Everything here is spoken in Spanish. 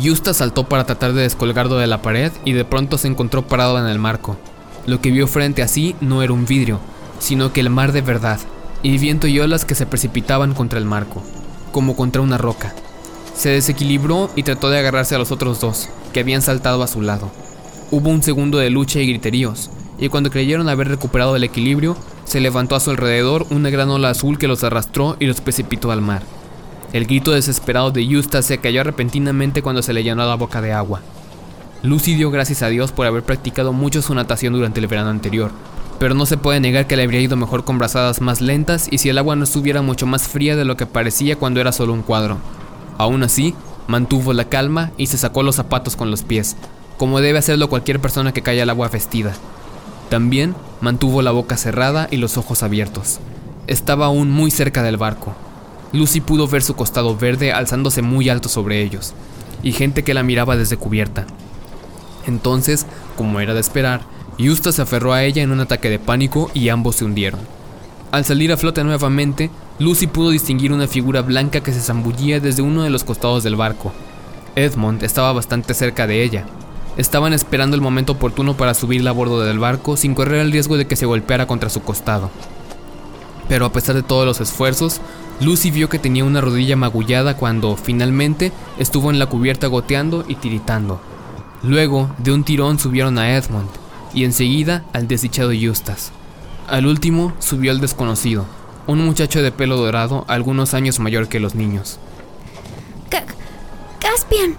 Justa saltó para tratar de descolgarlo de la pared y de pronto se encontró parado en el marco. Lo que vio frente a sí no era un vidrio, sino que el mar de verdad, y viento y olas que se precipitaban contra el marco, como contra una roca. Se desequilibró y trató de agarrarse a los otros dos, que habían saltado a su lado. Hubo un segundo de lucha y griteríos, y cuando creyeron haber recuperado el equilibrio, se levantó a su alrededor una gran ola azul que los arrastró y los precipitó al mar. El grito desesperado de Eustace se cayó repentinamente cuando se le llenó la boca de agua. Lucy dio gracias a Dios por haber practicado mucho su natación durante el verano anterior, pero no se puede negar que le habría ido mejor con brazadas más lentas y si el agua no estuviera mucho más fría de lo que parecía cuando era solo un cuadro. Aún así, mantuvo la calma y se sacó los zapatos con los pies, como debe hacerlo cualquier persona que cae al agua vestida. También mantuvo la boca cerrada y los ojos abiertos. Estaba aún muy cerca del barco. Lucy pudo ver su costado verde alzándose muy alto sobre ellos, y gente que la miraba desde cubierta. Entonces, como era de esperar, Justa se aferró a ella en un ataque de pánico y ambos se hundieron. Al salir a flote nuevamente, Lucy pudo distinguir una figura blanca que se zambullía desde uno de los costados del barco. Edmond estaba bastante cerca de ella. Estaban esperando el momento oportuno para subirla a bordo del barco sin correr el riesgo de que se golpeara contra su costado. Pero a pesar de todos los esfuerzos, Lucy vio que tenía una rodilla magullada cuando, finalmente, estuvo en la cubierta goteando y tiritando. Luego, de un tirón subieron a Edmond, y enseguida al desdichado Eustace. Al último subió el desconocido, un muchacho de pelo dorado algunos años mayor que los niños. Caspian,